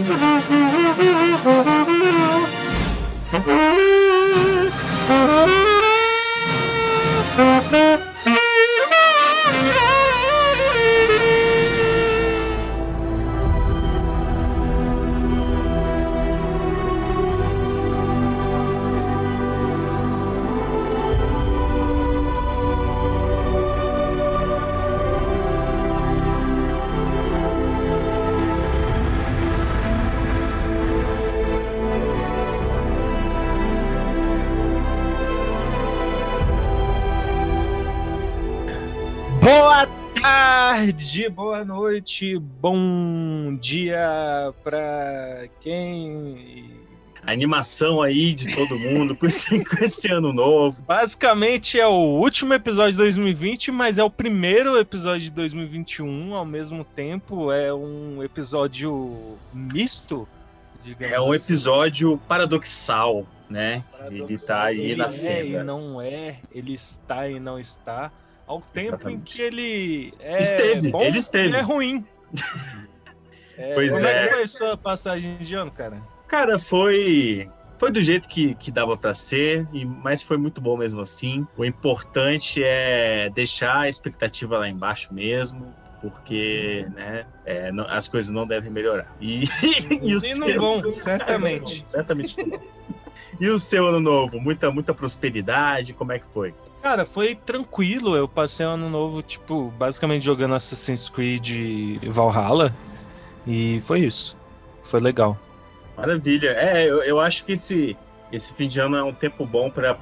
うん。Noite, bom dia pra quem. A animação aí de todo mundo com esse, com esse ano novo. Basicamente é o último episódio de 2020, mas é o primeiro episódio de 2021 ao mesmo tempo. É um episódio misto, digamos É um assim. episódio paradoxal, né? Ele tá aí Ele na é e fenda. não é, ele está e não está. Ao tempo em Exatamente. que ele é Esteve, bom ele esteve. e é ruim. É, Pois como é. é. que foi a sua passagem de ano, cara? Cara, foi. Foi do jeito que, que dava pra ser, e, mas foi muito bom mesmo assim. O importante é deixar a expectativa lá embaixo mesmo, porque né, é, não- as coisas não devem melhorar. E, e E não vão, certamente. Certamente não. E o seu ano novo? Muita, muita prosperidade? Como é que foi? Cara, foi tranquilo. Eu passei o ano novo, tipo, basicamente jogando Assassin's Creed Valhalla. E foi isso. Foi legal. Maravilha. É, eu, eu acho que esse, esse fim de ano é um tempo bom pra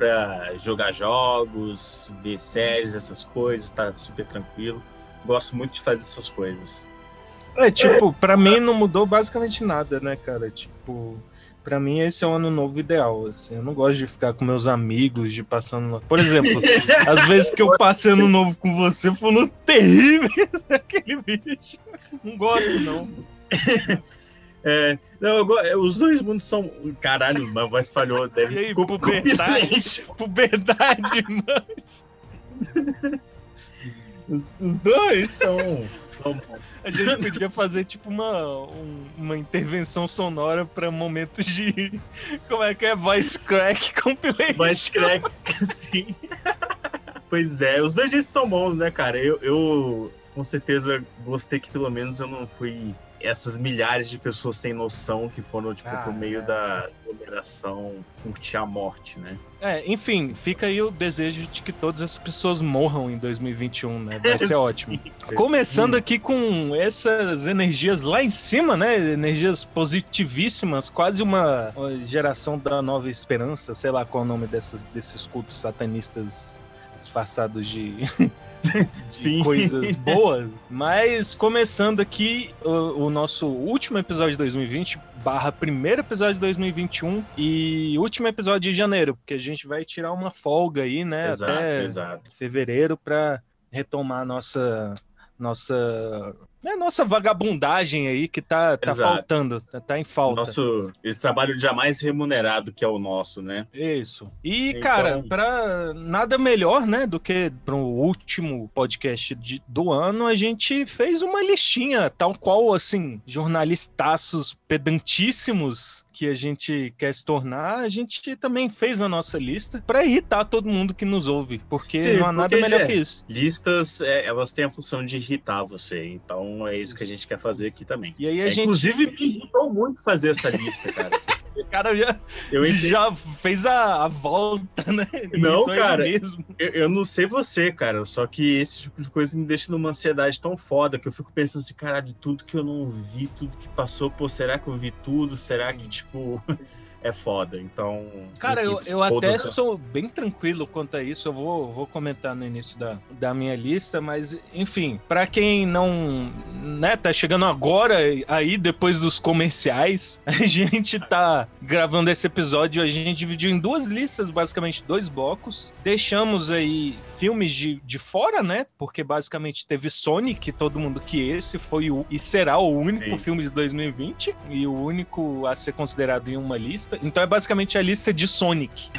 jogar jogos, ver séries, essas coisas, tá super tranquilo. Gosto muito de fazer essas coisas. É, tipo, pra mim não mudou basicamente nada, né, cara? Tipo, pra mim esse é o ano novo ideal. Assim, eu não gosto de ficar com meus amigos, de passando. Por exemplo, às vezes que eu passei ano novo com você foram terríveis aquele bicho. Não gosto, não. É, não, eu go- os dois mundos são. Caralho, minha voz falhou. Deve E aí, puberdade, puberdade, mano. Os, os dois são. são A gente podia fazer tipo uma, um- uma intervenção sonora pra momentos de. Como é que é? Voice crack compilation. mais crack, assim. Pois é, os dois jeitos estão bons, né, cara? Eu, eu com certeza gostei que pelo menos eu não fui essas milhares de pessoas sem noção que foram, tipo, Ah, por meio é. da aglomeração curtir a morte, né? É, enfim, fica aí o desejo de que todas as pessoas morram em 2021, né? Vai ser ótimo. Sim. Começando aqui com essas energias lá em cima, né? Energias positivíssimas, quase uma geração da nova esperança, sei lá qual é o nome dessas, desses cultos satanistas disfarçados de Sim. coisas boas. Mas começando aqui o, o nosso último episódio de 2020, barra primeiro episódio de 2021 e último episódio de janeiro, porque a gente vai tirar uma folga aí, né? Exato, até exato. fevereiro para retomar nossa nossa é nossa vagabundagem aí que tá, tá Exato. faltando, tá, tá em falta. Nosso, esse trabalho jamais remunerado que é o nosso, né? Isso. E, Então- cara, para nada melhor, né, do que pro último podcast de- do ano, a gente fez uma listinha, tal qual, assim, jornalistaços pedantíssimos que a gente quer se tornar, a gente também fez a nossa lista para irritar todo mundo que nos ouve, porque Sim, não há nada porque, melhor Gé, que isso. Listas, é, elas têm a função de irritar você, então é isso que a gente quer fazer aqui também. E aí a É, gente, Inclusive, me irritou muito fazer essa lista, cara. o cara já, Eu, já fez a, a volta, né? Não, cara. Mesmo. eu, eu não sei você, cara, só que esse tipo de coisa me deixa numa ansiedade tão foda que eu fico pensando assim, caralho, de tudo que eu não vi, tudo que passou, pô, será que eu vi tudo? Será Sim. que, tipo, é foda? Então. Cara, eu, enfim, eu até foda-se. sou bem tranquilo quanto a isso. Eu vou, vou comentar no início da, da minha lista, mas enfim, pra quem não, né, tá chegando agora aí depois dos comerciais, a gente tá gravando esse episódio, a gente dividiu em duas listas, basicamente dois blocos. Deixamos aí filmes de, de fora, né? Porque basicamente teve Sonic, todo mundo que esse foi o e será o único Sim. filme de 2020 e o único a ser considerado em uma lista. Então é basicamente a lista de Sonic,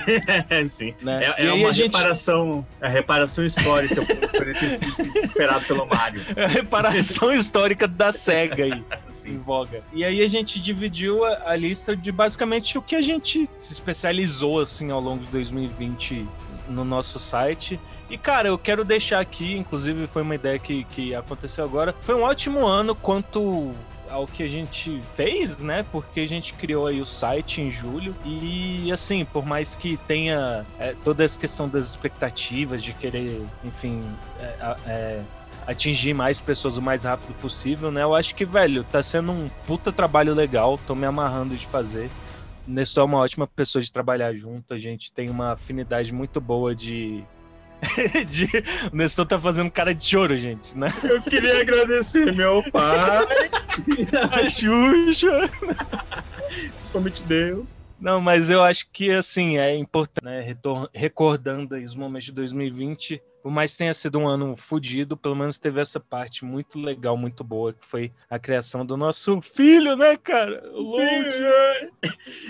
É, sim. né? É, é uma a gente reparação, a reparação histórica por ele ter sido superado pelo Mario. é a reparação histórica da SEGA aí. Em voga. E aí a gente dividiu a, a, lista de basicamente o que a gente se especializou assim ao longo de 2020 no nosso site. E cara, eu quero deixar aqui, inclusive foi uma ideia que, que aconteceu agora. Foi um ótimo ano quanto ao que a gente fez, né? Porque a gente criou aí o site em julho e assim, por mais que tenha é, toda essa questão das expectativas de querer, enfim, é, é, atingir mais pessoas o mais rápido possível, né? Eu acho que, velho, tá sendo um puta trabalho legal, tô me amarrando de fazer. Nestor é uma ótima pessoa de trabalhar junto, a gente tem uma afinidade muito boa de de... O Nestor tá fazendo cara de choro, gente, né? Eu queria agradecer meu pai, a Xuxa, principalmente Deus. Não, mas eu acho que, assim, é importante, né, recordando os momentos de 2020, por mais que tenha sido um ano fodido, pelo menos teve essa parte muito legal, muito boa, que foi a criação do nosso filho, né, cara? O é.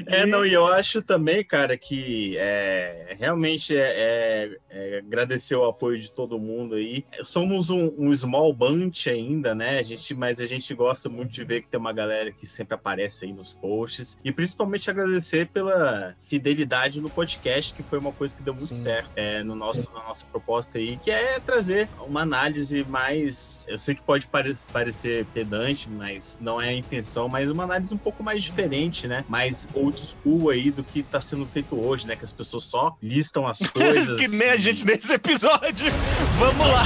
é, não, e eu acho também, cara, que é, realmente é, é, é, agradecer o apoio de todo mundo aí. Somos um, um, small bunch ainda, né? A gente, mas a gente gosta muito de ver que tem uma galera que sempre aparece aí nos posts. E principalmente agradecer pela fidelidade no podcast, que foi uma coisa que deu muito Sim. certo é, no nosso, na nossa proposta aí, que é trazer uma análise mais. Eu sei que pode parecer pedante, mas não é a intenção, mas uma análise um pouco mais diferente, né? Mais old school aí do que tá sendo feito hoje, né? Que as pessoas só listam as coisas. que nem a gente nesse episódio. Vamos lá.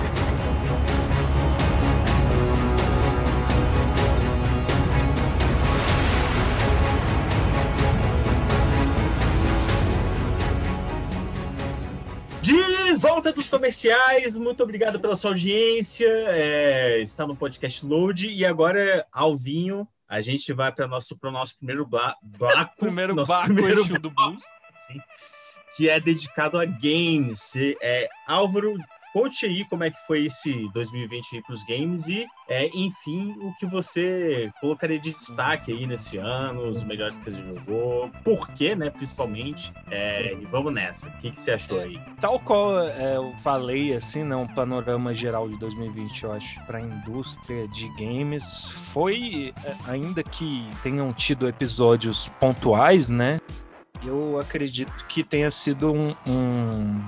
dos comerciais, muito obrigado pela sua audiência. É, está no podcast Load e agora, Alvinho, a gente vai para o nosso, primeiro bla, bloco. primeiro nosso primeiro do Blues. Sim, que é dedicado a games. É, Álvaro, Conte aí como é que foi esse 2020 para os games e, é, enfim, o que você colocaria de destaque aí nesse ano, os melhores que você jogou, por quê, né, principalmente. É, e vamos nessa. O que, que você achou aí? Tal qual é, eu falei, assim, né, um panorama geral de 2020, eu acho, para a indústria de games, foi, é, ainda que tenham tido episódios pontuais, né, eu acredito que tenha sido um, um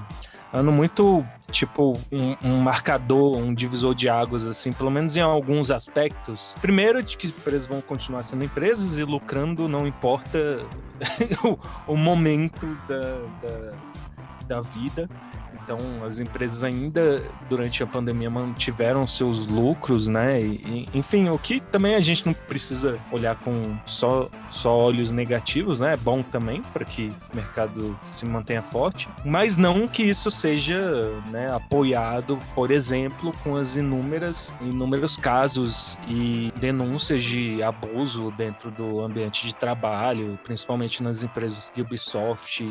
ano muito tipo um, um, marcador, um divisor de águas, assim, pelo menos em alguns aspectos. Primeiro, de que empresas vão continuar sendo empresas e lucrando, não importa o, o momento da, da, da vida. Então, as empresas ainda durante a pandemia mantiveram seus lucros, né? E, enfim, o que também a gente não precisa olhar com só, só olhos negativos, né? É bom também para que o mercado se mantenha forte, mas não que isso seja né, apoiado, por exemplo, com as inúmeras, inúmeros casos e denúncias de abuso dentro do ambiente de trabalho, principalmente nas empresas Ubisoft, e,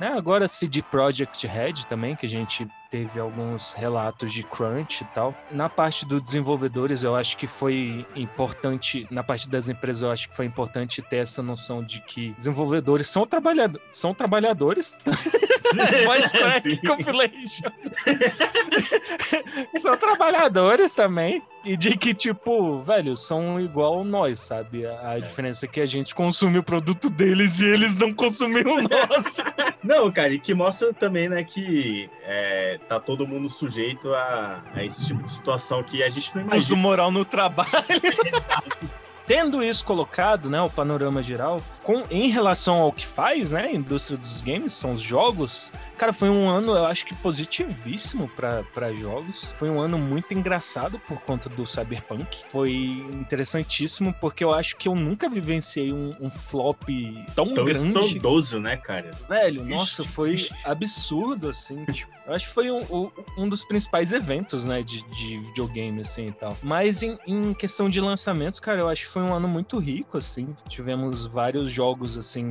né? Agora CD Projekt Red também que a gente teve alguns relatos de crunch e tal. Na parte dos desenvolvedores, eu acho que foi importante, na parte das empresas, eu acho que foi importante ter essa noção de que desenvolvedores são, trabalhado são trabalhadores. Voice Crack Compilation. são trabalhadores também. E de que, tipo, velho, são igual nós, sabe? A, a diferença é que a gente consome o produto deles e eles não consumiram o nosso. Não, cara, e que mostra também, né, que é, tá todo mundo sujeito a, a, esse tipo de situação que a gente não imagina. Uso moral no trabalho. Tendo isso colocado, né, o panorama geral, com, em relação ao que faz, né, a indústria dos games, são os jogos, Cara, foi um ano, eu acho que positivíssimo para jogos. Foi um ano muito engraçado por conta do Cyberpunk. Foi interessantíssimo porque eu acho que eu nunca vivenciei um, um flop tão, tão grande. Tão estrondoso, né, cara? Velho, ixi, nossa, foi ixi. absurdo, assim. Tipo, eu acho que foi um, um dos principais eventos, né, de, de videogame, assim, e tal. Mas em, em questão de lançamentos, cara, eu acho foi um ano muito rico, assim. Tivemos vários jogos, assim,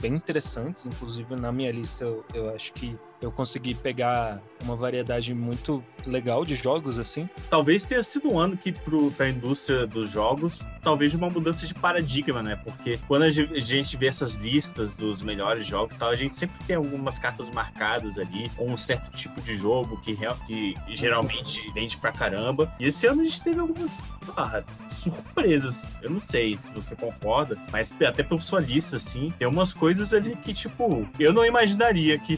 bem interessantes. Inclusive, na minha lista, eu, eu acho que eu consegui pegar uma variedade muito legal de jogos, assim. Talvez tenha sido um ano que, para a indústria dos jogos, talvez uma mudança de paradigma, né? Porque quando a gente vê essas listas dos melhores jogos tal, a gente sempre tem algumas cartas marcadas ali, ou um certo tipo de jogo que, que geralmente vende pra caramba. E esse ano a gente teve algumas ah, surpresas. Eu não sei se você concorda, mas até pela sua lista, assim, tem umas coisas ali que, tipo, eu não imaginaria que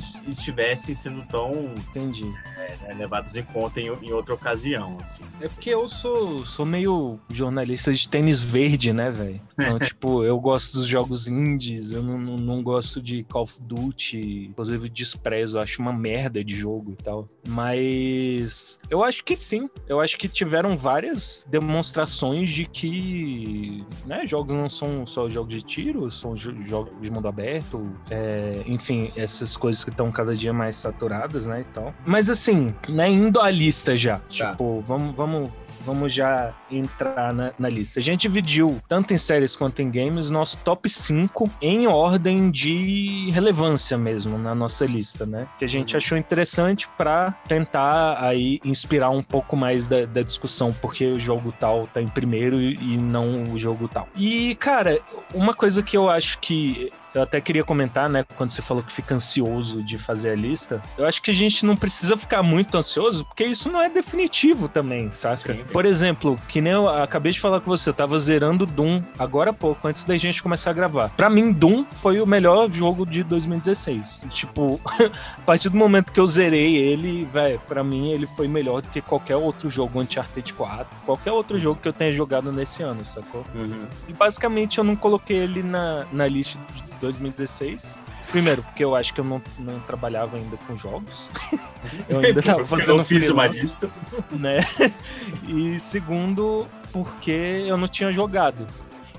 estivessem sendo tão. Entendi. É, levados em conta em, em, outra ocasião, assim. É porque eu sou, sou meio jornalista de tênis verde, né, velho? Então, tipo, eu gosto dos jogos indies, eu não, não, não, gosto de Call of Duty, inclusive desprezo, acho uma merda de jogo e tal. Mas eu acho que sim, eu acho que tiveram várias demonstrações de que, né, jogos não são só jogos de tiro, são jogos de mundo aberto, é, enfim, essas coisas que estão cada dia mais saturadas, né, e tal. Mas assim, né, indo à lista já, tá. tipo, vamos, vamos vamos já entrar na, na, lista. A gente dividiu, tanto em séries quanto em games, nosso top 5 em ordem de relevância mesmo na nossa lista, né? Que a gente uhum. achou interessante para tentar aí inspirar um pouco mais da, da, discussão, porque o jogo tal tá em primeiro e não o jogo tal. E, cara, uma coisa que eu acho que eu até queria comentar, né, quando você falou que fica ansioso de fazer a lista. Eu acho que a gente não precisa ficar muito ansioso, porque isso não é definitivo também, saca? Sim. Por exemplo, que nem eu acabei de falar com você, eu tava zerando Doom agora há pouco, antes da gente começar a gravar. Para mim, Doom foi o melhor jogo de 2016. Tipo, a partir do momento que eu zerei ele, velho, para mim ele foi melhor do que qualquer outro jogo Uncharted 4, qualquer outro jogo que eu tenha jogado nesse ano, sacou? Uhum. E basicamente eu não coloquei ele na, na lista de 2016. Primeiro, porque eu acho que eu não, não trabalhava ainda com jogos. eu ainda tava fazendo. Eu fiz uma lista. Né? E segundo, porque eu não tinha jogado.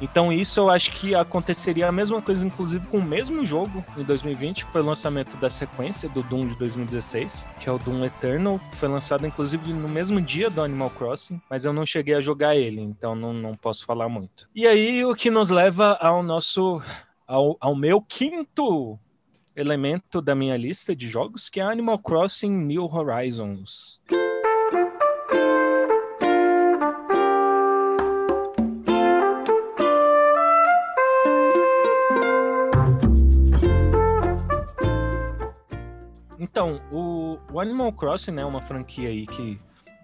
Então isso eu acho que aconteceria a mesma coisa, inclusive, com o mesmo jogo em 2020, que foi o lançamento da sequência do Doom de 2016, que é o Doom Eternal, que foi lançado inclusive no mesmo dia do Animal Crossing, mas eu não cheguei a jogar ele, então não, não posso falar muito. E aí o que nos leva ao nosso ao, ao meu quinto elemento da minha lista de jogos, que é Animal Crossing New Horizons. Então, o, o Animal Crossing né, é uma franquia aí que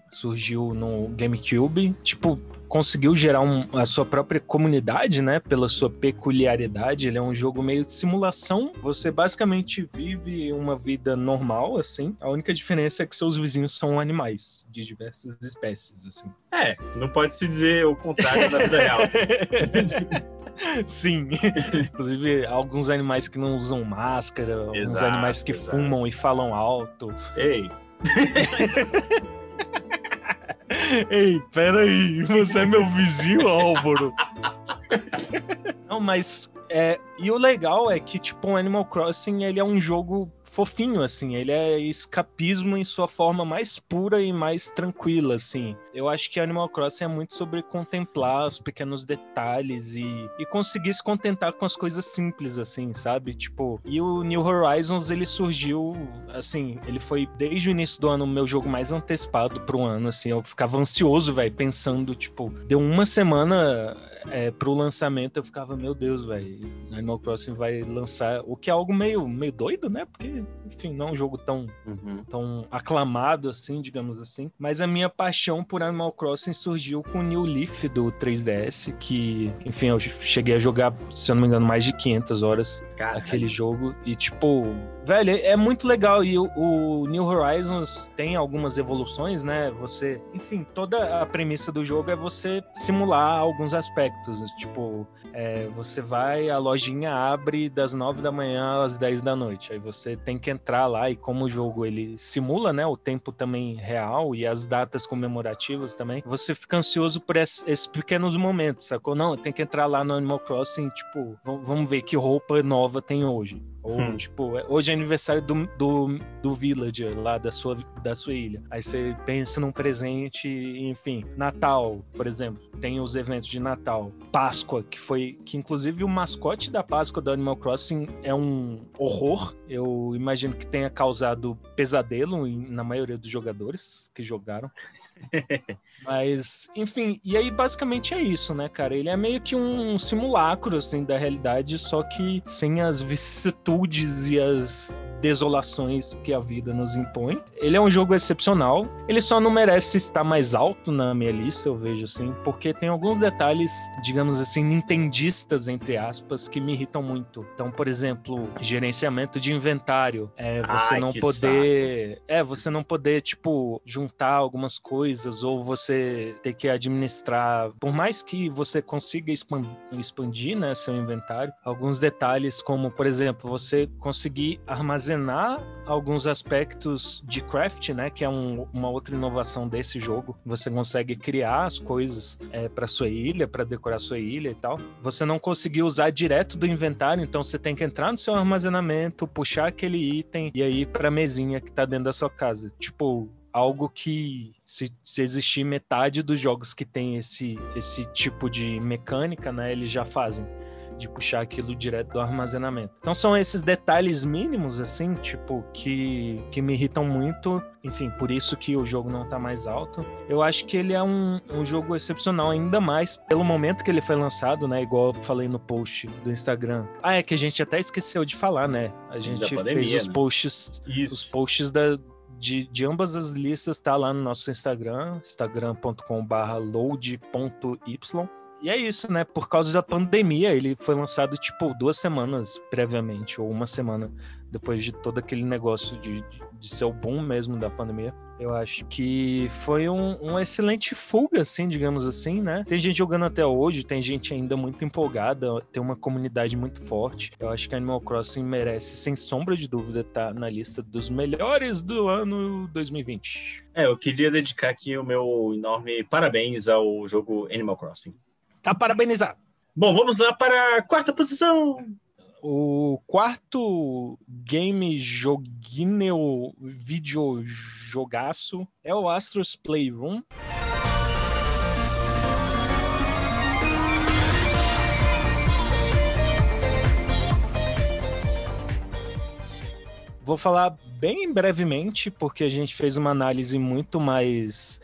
surgiu no GameCube, tipo, conseguiu gerar um, a sua própria comunidade, né? Pela sua peculiaridade. Ele é um jogo meio de simulação. Você basicamente vive uma vida normal, assim. A única diferença é que seus vizinhos são animais de diversas espécies, assim. É, não pode se dizer o contrário da vida real. Sim. Inclusive, alguns animais que não usam máscara, exato, alguns animais que exato. fumam e falam alto. Ei. Ei, peraí, você é meu vizinho, Álvaro? Não, mas é, e o legal é que tipo, o Animal Crossing, ele é um jogo fofinho, assim. Ele é escapismo em sua forma mais pura e mais tranquila, assim. Eu acho que Animal Crossing é muito sobre contemplar os pequenos detalhes e, e conseguir se contentar com as coisas simples, assim, sabe? Tipo, e o New Horizons, ele surgiu, assim, ele foi desde o início do ano o meu jogo mais antecipado pro ano, assim. Eu ficava ansioso, velho, pensando, tipo, deu uma semana é, pro lançamento, eu ficava, meu Deus, velho, Animal Crossing vai lançar, o que é algo meio, meio doido, né? Porque enfim, não é um jogo tão, uhum. tão aclamado assim, digamos assim. Mas a minha paixão por Animal Crossing surgiu com o New Leaf do 3DS, que, enfim, eu cheguei a jogar, se eu não me engano, mais de 500 horas Caralho. aquele jogo. E, tipo, velho, é muito legal. E o, o, New Horizons tem algumas evoluções, né? Você, enfim, toda a premissa do jogo é você simular alguns aspectos. Tipo, é, você vai, a lojinha abre das 9 da manhã às 10 da noite. Aí você tem que entrar lá e como o jogo ele simula, né, o tempo também real e as datas comemorativas também, você fica ansioso por esses, pequenos momentos, sacou? Não, tem que entrar lá no Animal Crossing, tipo, vamos ver que roupa nova tem hoje Ou, hum. tipo, hoje é aniversário do, do, do villager lá da sua, da sua ilha. Aí você pensa num presente, enfim. Natal, por exemplo, tem os eventos de Natal. Páscoa, que foi. Que inclusive o mascote da Páscoa do Animal Crossing é um horror. Eu imagino que tenha causado pesadelo na maioria dos jogadores que jogaram. Mas, enfim, e aí basicamente é isso, né, cara? Ele é meio que um simulacro, assim, da realidade, só que sem as vicissitudes e as desolações que a vida nos impõe. Ele é um jogo excepcional. Ele só não merece estar mais alto na minha lista, eu vejo assim, porque tem alguns detalhes, digamos assim, nintendistas, entre aspas, que me irritam muito. Então, por exemplo, gerenciamento de inventário. É você Ai, não poder. Saco. É, você não poder, tipo, juntar algumas coisas ou você ter que administrar. Por mais que você consiga expandir, né, seu inventário, alguns detalhes, como, por exemplo, você conseguir armazenar armazenar alguns aspectos de craft, né? Que é um, uma outra inovação desse jogo. Você consegue criar as coisas é, para sua ilha, para decorar sua ilha e tal. Você não conseguiu usar direto do inventário, então você tem que entrar no seu armazenamento, puxar aquele item e aí para a mesinha que tá dentro da sua casa. Tipo, algo que se, se, existir metade dos jogos que tem esse, esse tipo de mecânica, né, eles já fazem de puxar aquilo direto do armazenamento. Então são esses detalhes mínimos, assim, tipo, que, que me irritam muito. Enfim, por isso que o jogo não tá mais alto. Eu acho que ele é um, um jogo excepcional, ainda mais pelo momento que ele foi lançado, né? Igual eu falei no post do Instagram. Ah, é que a gente até esqueceu de falar, né? A Sim, gente pandemia, fez os né? posts, isso. os posts da, de, de, ambas as listas tá lá no nosso Instagram, instagram.com/load.y. E é isso, né? Por causa da pandemia, ele foi lançado, tipo, duas semanas previamente, ou uma semana depois de todo aquele negócio de, de, de ser o boom mesmo da pandemia. Eu acho que foi um, um, excelente fuga, assim, digamos assim, né? Tem gente jogando até hoje, tem gente ainda muito empolgada, tem uma comunidade muito forte. Eu acho que Animal Crossing merece, sem sombra de dúvida, estar tá na lista dos melhores do ano 2020. É, eu queria dedicar aqui o meu enorme parabéns ao jogo Animal Crossing. Tá parabenizado. Bom, vamos lá para a quarta posição. O quarto game joguinho videojogaço é o Astros Playroom. Vou falar bem brevemente, porque a gente fez uma análise muito mais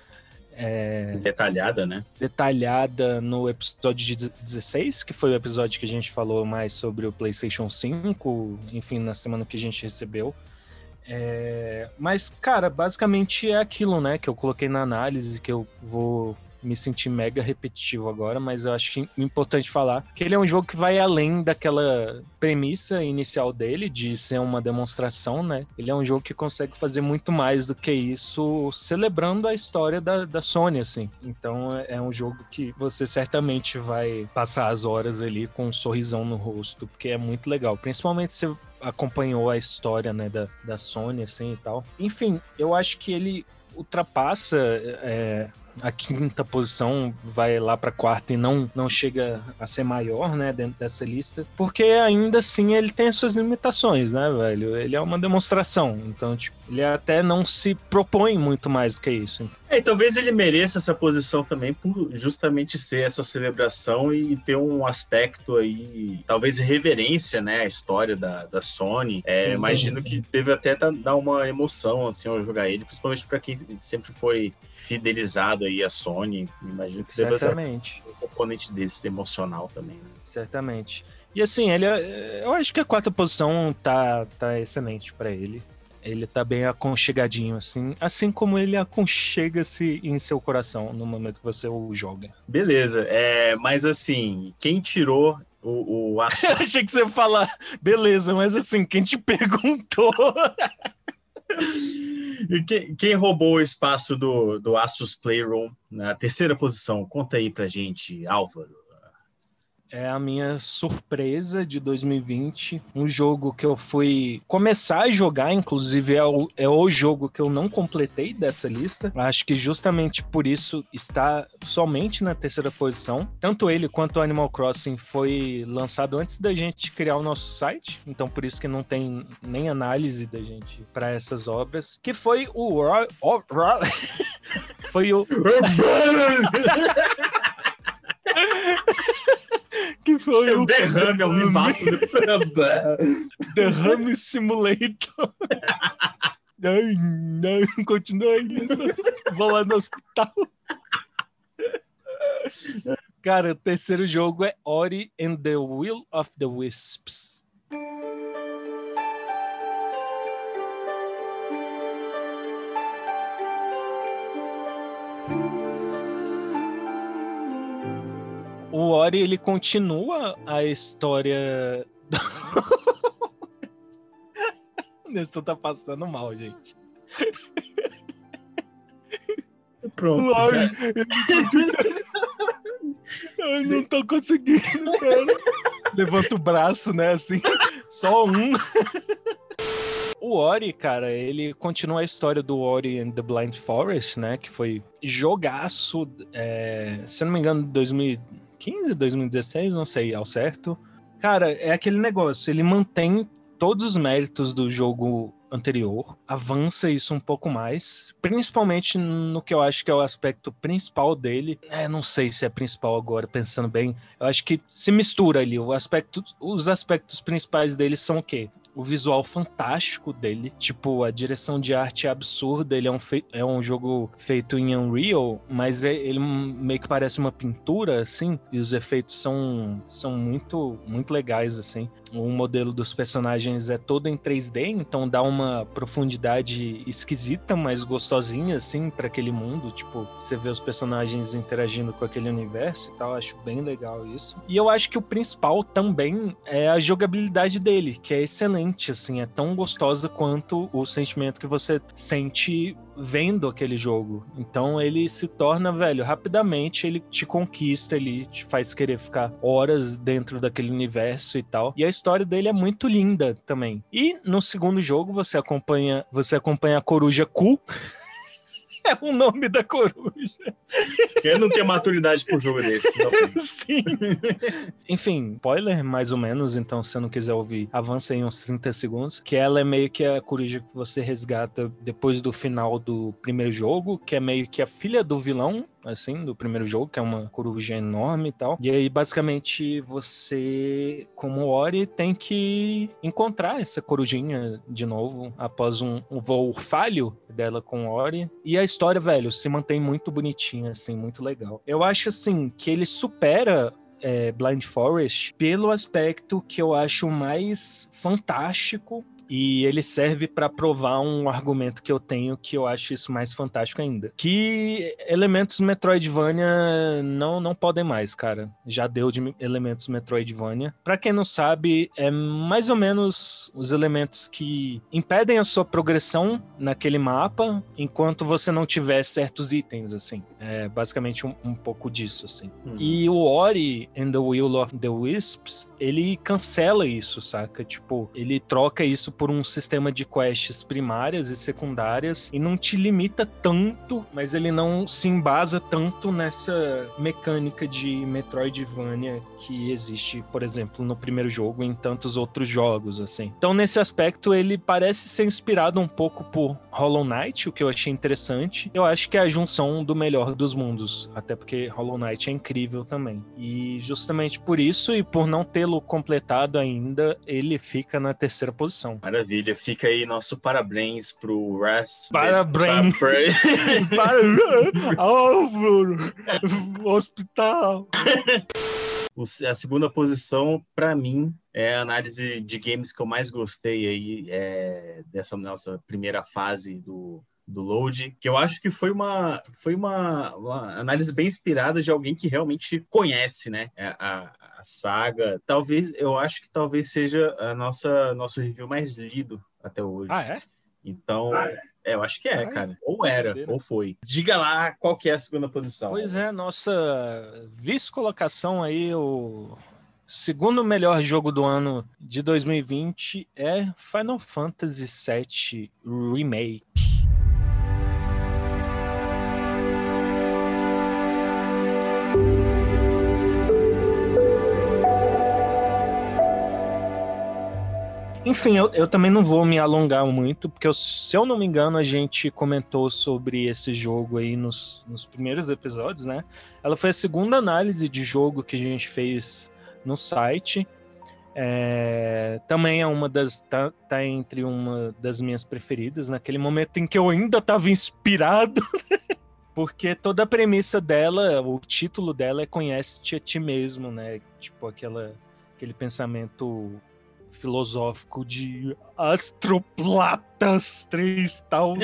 é, detalhada, né? Detalhada no episódio de 16, que foi o episódio que a gente falou mais sobre o PlayStation 5, enfim, na semana que a gente recebeu. É, mas, cara, basicamente é aquilo, né, que eu coloquei na análise, que eu vou me sentir mega repetitivo agora, mas eu acho que é importante falar que ele é um jogo que vai além daquela premissa inicial dele de ser uma demonstração, né? Ele é um jogo que consegue fazer muito mais do que isso, celebrando a história da, da Sony, assim. Então é, é um jogo que você certamente vai passar as horas ali com um sorrisão no rosto, porque é muito legal. Principalmente se acompanhou a história, né, da, da Sony, assim, e tal. Enfim, eu acho que ele ultrapassa é, a quinta posição vai lá para quarta e não, não chega a ser maior, né, dentro dessa lista, porque ainda assim ele tem suas limitações, né, velho? Ele é uma demonstração, então, tipo, ele até não se propõe muito mais do que isso. É, e talvez ele mereça essa posição também por justamente ser essa celebração e ter um aspecto aí, talvez reverência, né, à história da, da Sony. É, Sim, imagino que deve até dar uma emoção, assim, ao jogar ele, principalmente para quem sempre foi fidelizado aí a Sony. Imagino que Certamente. deve ter um componente desse emocional também. Né? Certamente. E assim, ele, é, eu acho que a quarta posição tá, tá excelente para ele. Ele tá bem aconchegadinho, assim. Assim como ele aconchega-se em seu coração no momento que você o joga. Beleza. É, mas assim, quem tirou o, o. Achei que você ia falar, beleza, mas assim, quem te perguntou... Quem, quem, roubou o espaço do, do Asus Playroom na terceira posição? Conta aí pra gente, Álvaro. É a minha surpresa de 2020. Um jogo que eu fui começar a jogar, inclusive é o, é o jogo que eu não completei dessa lista. Acho que justamente por isso está somente na terceira posição. Tanto ele quanto o Animal Crossing foi lançado antes da gente criar o nosso site, então por isso que não tem nem análise da gente para essas obras. Que foi o. foi o. que foi Seu o derrame ao vivaço do Derrame Simulator. Não, não, continua aí. Vou lá no hospital. Cara, o terceiro jogo é Ori and the Will of the Wisps. O Ori ele continua a história. o Nestor tá passando mal, gente. Pronto. O Ori, ele... Eu não tô conseguindo, cara. Levanta o braço, né? Assim, só um. O Ori, cara, ele continua a história do Ori and the Blind Forest, né? Que foi jogaço, é, se eu não me engano, 2015, 2016, não sei ao certo. Cara, é aquele negócio, ele mantém todos os méritos do jogo anterior, avança isso um pouco mais, principalmente no que eu acho que é o aspecto principal dele. É, não sei se é principal agora, pensando bem. Eu acho que se mistura ali. O aspecto, os aspectos principais dele são o quê? O visual fantástico dele. Tipo, a direção de arte é absurda. Ele é um, é um jogo feito em Unreal, mas é, ele meio que parece uma pintura, assim. E os efeitos são, são muito, muito legais, assim. O modelo dos personagens é todo em 3D, então dá uma profundidade esquisita, mas gostosinha, assim, para aquele mundo. Tipo, você vê os personagens interagindo com aquele universo e tal. Acho bem legal isso. E eu acho que o principal também é a jogabilidade dele, que é excelente excelente, assim, é tão gostosa quanto o sentimento que você sente vendo aquele jogo. Então ele se torna, velho, rapidamente ele te conquista, ele te faz querer ficar horas dentro daquele universo e tal. E a história dele é muito linda também. E no segundo jogo você acompanha, você acompanha a coruja Ku. é o nome da coruja. Eu não tenho maturidade pro jogo desse. Sim. Enfim, spoiler mais ou menos, então se você não quiser ouvir, avança em uns 30 segundos. Que ela é meio que a coruja que você resgata depois do final do primeiro jogo, que é meio que a filha do vilão, assim, do primeiro jogo, que é uma coruja enorme e tal. E aí, basicamente, você, como Ori, tem que encontrar essa corujinha de novo após um, um voo falho dela com Ori. E a história, velho, se mantém muito bonitinha, assim, muito legal. Eu acho, assim, que ele supera é, Blind Forest pelo aspecto que eu acho mais fantástico e ele serve para provar um argumento que eu tenho que eu acho isso mais fantástico ainda. Que elementos Metroidvania não, não podem mais, cara. Já deu de elementos Metroidvania. Para quem não sabe, é mais ou menos os elementos que impedem a sua progressão naquele mapa enquanto você não tiver certos itens, assim. É basicamente um, um pouco disso, assim. Uhum. E o Ori and the Will of the Wisps, ele cancela isso, saca? Tipo, ele troca isso por um sistema de quests primárias e secundárias e não te limita tanto, mas ele não se embasa tanto nessa mecânica de Metroidvania que existe, por exemplo, no primeiro jogo e em tantos outros jogos, assim. Então, nesse aspecto, ele parece ser inspirado um pouco por Hollow Knight, o que eu achei interessante. Eu acho que é a junção do melhor dos mundos, até porque Hollow Knight é incrível também. E justamente por isso e por não tê-lo completado ainda, ele fica na terceira posição. Maravilha, fica aí nosso parabéns pro Ras. Parabéns! Parabéns! hospital! A segunda posição, para mim, é a análise de games que eu mais gostei aí é, dessa nossa primeira fase do, do Load, que eu acho que foi uma foi uma, uma, análise bem inspirada de alguém que realmente conhece, né, a, a saga. Talvez, eu acho que talvez seja a nossa nosso review mais lido até hoje. Ah, é? Então, ah, é? É, eu acho que é, cara. Ou era, ou foi. Diga lá qual que é a segunda posição. Pois é, nossa vice-colocação aí, o segundo melhor jogo do ano de 2020 é Final Fantasy VII Remake. Enfim, eu, eu também não vou me alongar muito, porque eu, se eu não me engano, a gente comentou sobre esse jogo aí nos, nos primeiros episódios, né? Ela foi a segunda análise de jogo que a gente fez no site. É, também é uma das. Tá, tá, entre uma das minhas preferidas, naquele momento em que eu ainda estava inspirado. porque toda a premissa dela, o título dela é Conhece-te a ti mesmo, né? Tipo, aquela, aquele pensamento filosófico de astroplatas 3000.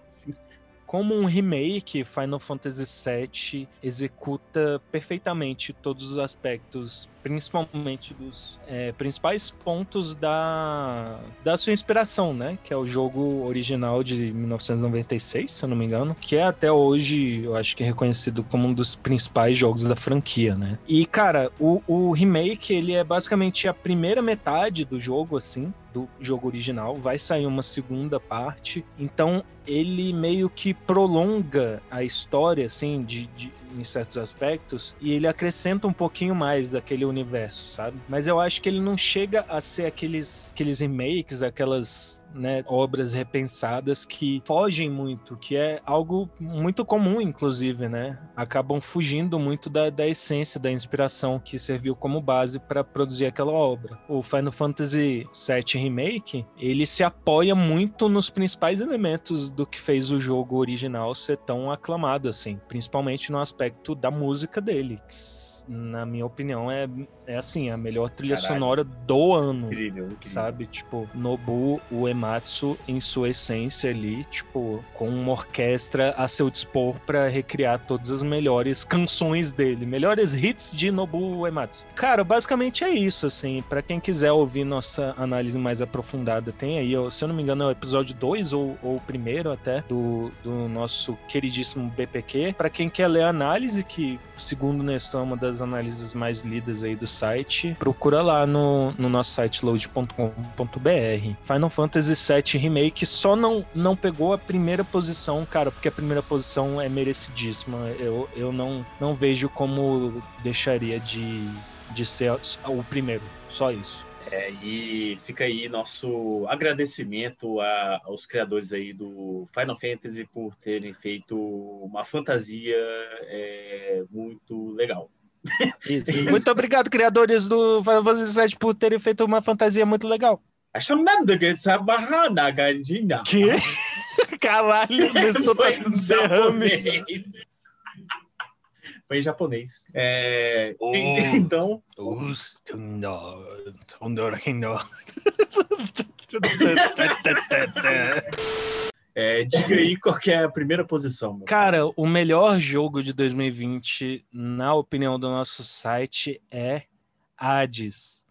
Como um remake, Final Fantasy VII executa perfeitamente todos os aspectos principalmente dos é, principais pontos da, da sua inspiração, né? Que é o jogo original de 1996, se eu não me engano, que é até hoje, eu acho que é reconhecido como um dos principais jogos da franquia, né? E, cara, o, o remake, ele é basicamente a primeira metade do jogo, assim, do jogo original, vai sair uma segunda parte, então ele meio que prolonga a história, assim, de, de em certos aspectos, e ele acrescenta um pouquinho mais daquele universo, sabe? Mas eu acho que ele não chega a ser aqueles, aqueles remakes, aquelas né, obras repensadas que fogem muito, que é algo muito comum, inclusive, né? Acabam fugindo muito da, da essência, da inspiração que serviu como base para produzir aquela obra. O Final Fantasy VII Remake, ele se apoia muito nos principais elementos do que fez o jogo original ser tão aclamado, assim, principalmente no aspecto da música dele, na minha opinião, é, é assim, a melhor trilha Caralho. sonora do ano. Incrível, incrível. Sabe? Tipo, Nobu Uematsu, em sua essência ali, tipo, com uma orquestra a seu dispor para recriar todas as melhores canções dele, melhores hits de Nobu Uematsu. Cara, basicamente é isso, assim, para quem quiser ouvir nossa análise mais aprofundada, tem aí, se eu não me engano, é o episódio 2 ou, ou o primeiro até, do, do nosso queridíssimo BPQ. Para quem quer ler a análise, que segundo Nestor é uma das análises mais lidas aí do site, procura lá no, no nosso site load.com.br. Final Fantasy VII Remake só não, não pegou a primeira posição, cara, porque a primeira posição é merecidíssima. Eu, eu não, não vejo como deixaria de, de ser o primeiro. Só isso. É, e fica aí nosso agradecimento a, aos criadores aí do Final Fantasy por terem feito uma fantasia é, muito legal. Isso. Muito obrigado, criadores do Final Fantasy VII, por terem feito uma fantasia muito legal. Que? Caralho, começou Foi tá derrame. Foi em japonês. É, oh, então. É, diga aí qual é a primeira posição. Cara, o melhor jogo de 2020, na opinião do nosso site, é Hades.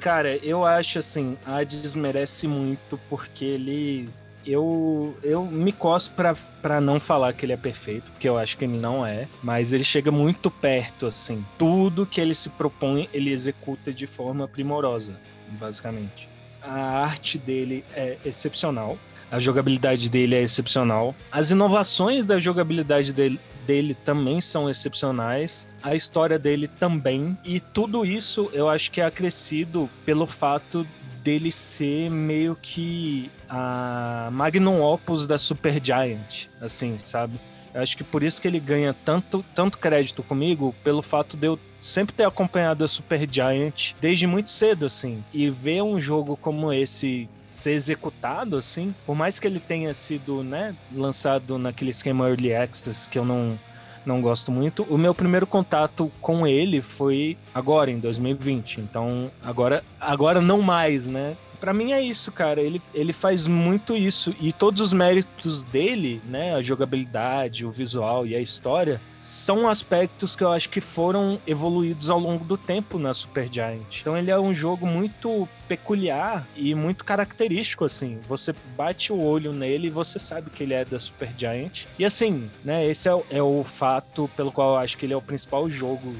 Cara, eu acho assim, Hades merece muito porque ele eu, eu me costo para não falar que ele é perfeito, porque eu acho que ele não é, mas ele chega muito perto, assim. Tudo que ele se propõe, ele executa de forma primorosa, basicamente. A arte dele é excepcional, a jogabilidade dele é excepcional, as inovações da jogabilidade dele, dele também são excepcionais, a história dele também, e tudo isso eu acho que é acrescido pelo fato dele ser meio que a magnum opus da Super Giant, assim, sabe? Acho que por isso que ele ganha tanto, tanto crédito comigo, pelo fato de eu sempre ter acompanhado a Super Giant desde muito cedo, assim. E ver um jogo como esse ser executado, assim, por mais que ele tenha sido, né, lançado naquele esquema Early Access que eu não, não gosto muito. O meu primeiro contato com ele foi agora, em 2020. Então, agora, agora não mais, né? Para mim é isso, cara. Ele, ele faz muito isso. E todos os méritos dele, né? A jogabilidade, o visual e a história, são aspectos que eu acho que foram evoluídos ao longo do tempo na Supergiant. Então ele é um jogo muito peculiar e muito característico, assim. Você bate o olho nele e você sabe que ele é da Supergiant. E assim, né? Esse é, é o fato pelo qual eu acho que ele é o principal jogo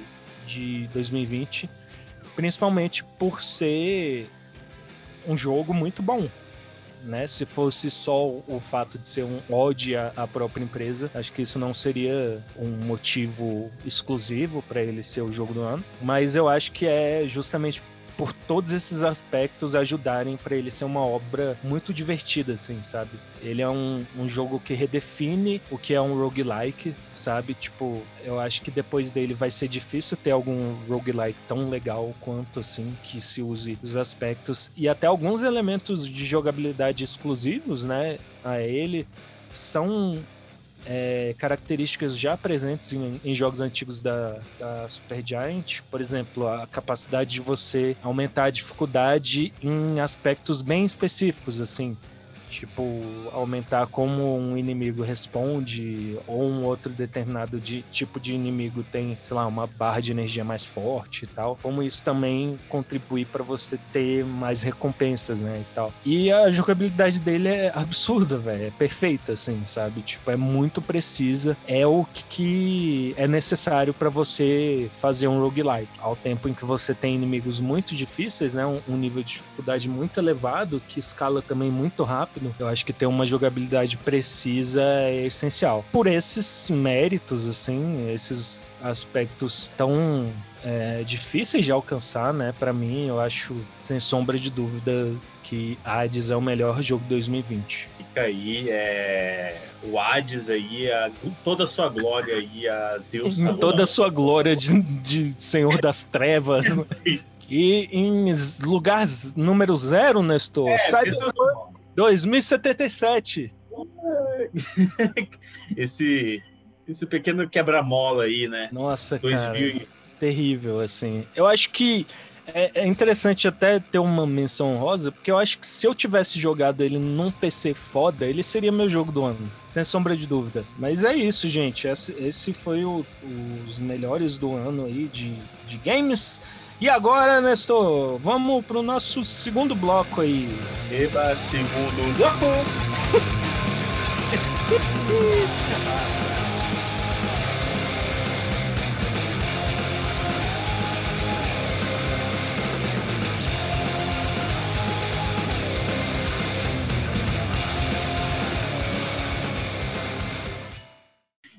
de 2020 principalmente por ser um jogo muito bom. Né? Se fosse só o fato de ser um ódio à própria empresa, acho que isso não seria um motivo exclusivo para ele ser o jogo do ano. Mas eu acho que é justamente por todos esses aspectos ajudarem para ele ser uma obra muito divertida, assim, sabe? Ele é um, um jogo que redefine o que é um roguelike, sabe? Tipo, eu acho que depois dele vai ser difícil ter algum roguelike tão legal quanto, assim, que se use os aspectos e até alguns elementos de jogabilidade exclusivos, né, a ele, são é, características já presentes em, em jogos antigos da, da Supergiant. Por exemplo, a capacidade de você aumentar a dificuldade em aspectos bem específicos, assim. Tipo, aumentar como um inimigo responde, ou um outro determinado de, tipo de inimigo tem, sei lá, uma barra de energia mais forte e tal. Como isso também contribui para você ter mais recompensas, né? E tal. E a jogabilidade dele é absurda, velho. É perfeita, assim, sabe? Tipo, é muito precisa. É o que é necessário para você fazer um roguelike. Ao tempo em que você tem inimigos muito difíceis, né? Um, um nível de dificuldade muito elevado, que escala também muito rápido rápido. Eu acho que ter uma jogabilidade precisa é essencial. Por esses méritos, assim, esses aspectos tão é, difíceis de alcançar, né? Para mim, eu acho, sem sombra de dúvida, que Hades é o melhor jogo de 2020. Fica aí, é... o Hades aí, a... toda a sua glória aí, a Deus. Em toda a sua glória de, de Senhor das Trevas. Sim. E em lugar número zero, Nestor, é, Cyberpunk, 2077. esse esse pequeno quebra-mola aí, né? Nossa, 2000... cara. Terrível, assim. Eu acho que é, é, interessante até ter uma menção rosa, porque eu acho que se eu tivesse jogado ele num PC foda, ele seria meu jogo do ano, sem sombra de dúvida. Mas é isso, gente. Esse, esse foi o, os melhores do ano aí de, de games. E agora, Nestor, vamos pro nosso segundo bloco aí. Eba, segundo bloco!